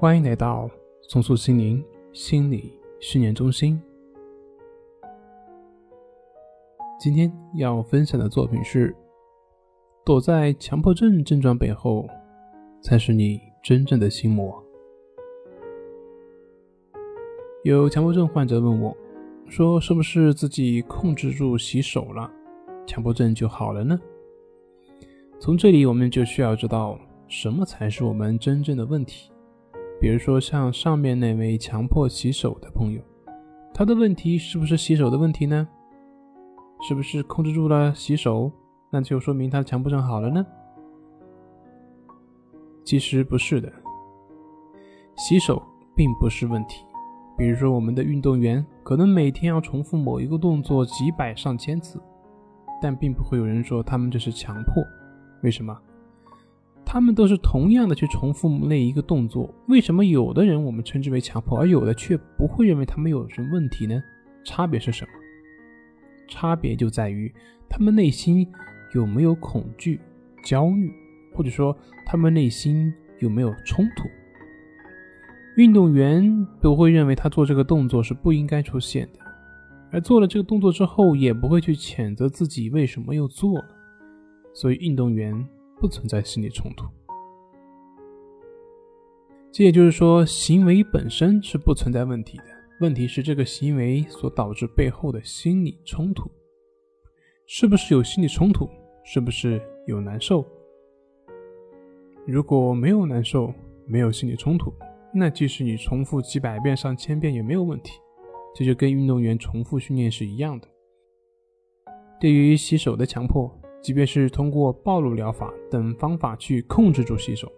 欢迎来到松树心灵心理训练中心。今天要分享的作品是：躲在强迫症症状背后，才是你真正的心魔。有强迫症患者问我，说：“是不是自己控制住洗手了，强迫症就好了呢？”从这里我们就需要知道，什么才是我们真正的问题。比如说，像上面那位强迫洗手的朋友，他的问题是不是洗手的问题呢？是不是控制住了洗手，那就说明他强迫症好了呢？其实不是的，洗手并不是问题。比如说，我们的运动员可能每天要重复某一个动作几百上千次，但并不会有人说他们这是强迫。为什么？他们都是同样的去重复那一个动作，为什么有的人我们称之为强迫，而有的却不会认为他们有什么问题呢？差别是什么？差别就在于他们内心有没有恐惧、焦虑，或者说他们内心有没有冲突。运动员不会认为他做这个动作是不应该出现的，而做了这个动作之后，也不会去谴责自己为什么又做了。所以，运动员不存在心理冲突。这也就是说，行为本身是不存在问题的，问题是这个行为所导致背后的心理冲突。是不是有心理冲突？是不是有难受？如果没有难受，没有心理冲突。那即使你重复几百遍、上千遍也没有问题，这就跟运动员重复训练是一样的。对于洗手的强迫，即便是通过暴露疗法等方法去控制住洗手，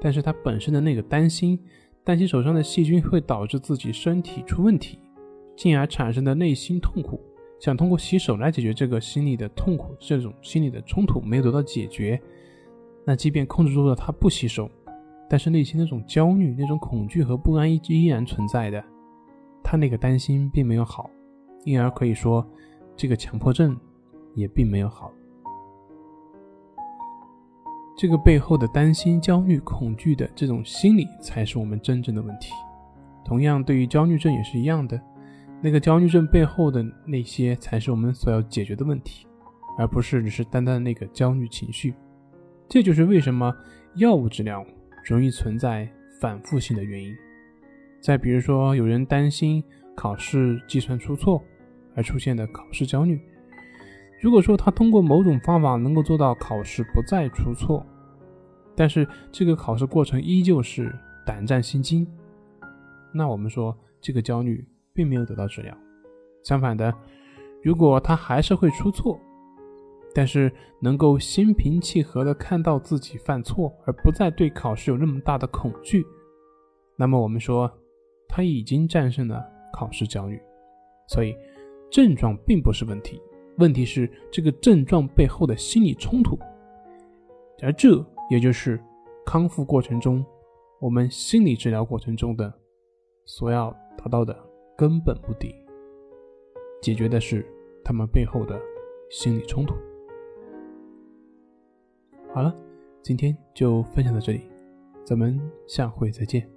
但是他本身的那个担心，担心手上的细菌会导致自己身体出问题，进而产生的内心痛苦，想通过洗手来解决这个心理的痛苦，这种心理的冲突没有得到解决，那即便控制住了他不洗手。但是内心那种焦虑、那种恐惧和不安依依然存在的，他那个担心并没有好，因而可以说，这个强迫症也并没有好。这个背后的担心、焦虑、恐惧的这种心理，才是我们真正的问题。同样，对于焦虑症也是一样的，那个焦虑症背后的那些，才是我们所要解决的问题，而不是只是单单的那个焦虑情绪。这就是为什么药物治疗。容易存在反复性的原因。再比如说，有人担心考试计算出错而出现的考试焦虑。如果说他通过某种方法能够做到考试不再出错，但是这个考试过程依旧是胆战心惊，那我们说这个焦虑并没有得到治疗。相反的，如果他还是会出错，但是能够心平气和地看到自己犯错，而不再对考试有那么大的恐惧，那么我们说他已经战胜了考试焦虑。所以症状并不是问题，问题是这个症状背后的心理冲突，而这也就是康复过程中我们心理治疗过程中的所要达到的根本目的，解决的是他们背后的心理冲突。好了，今天就分享到这里，咱们下回再见。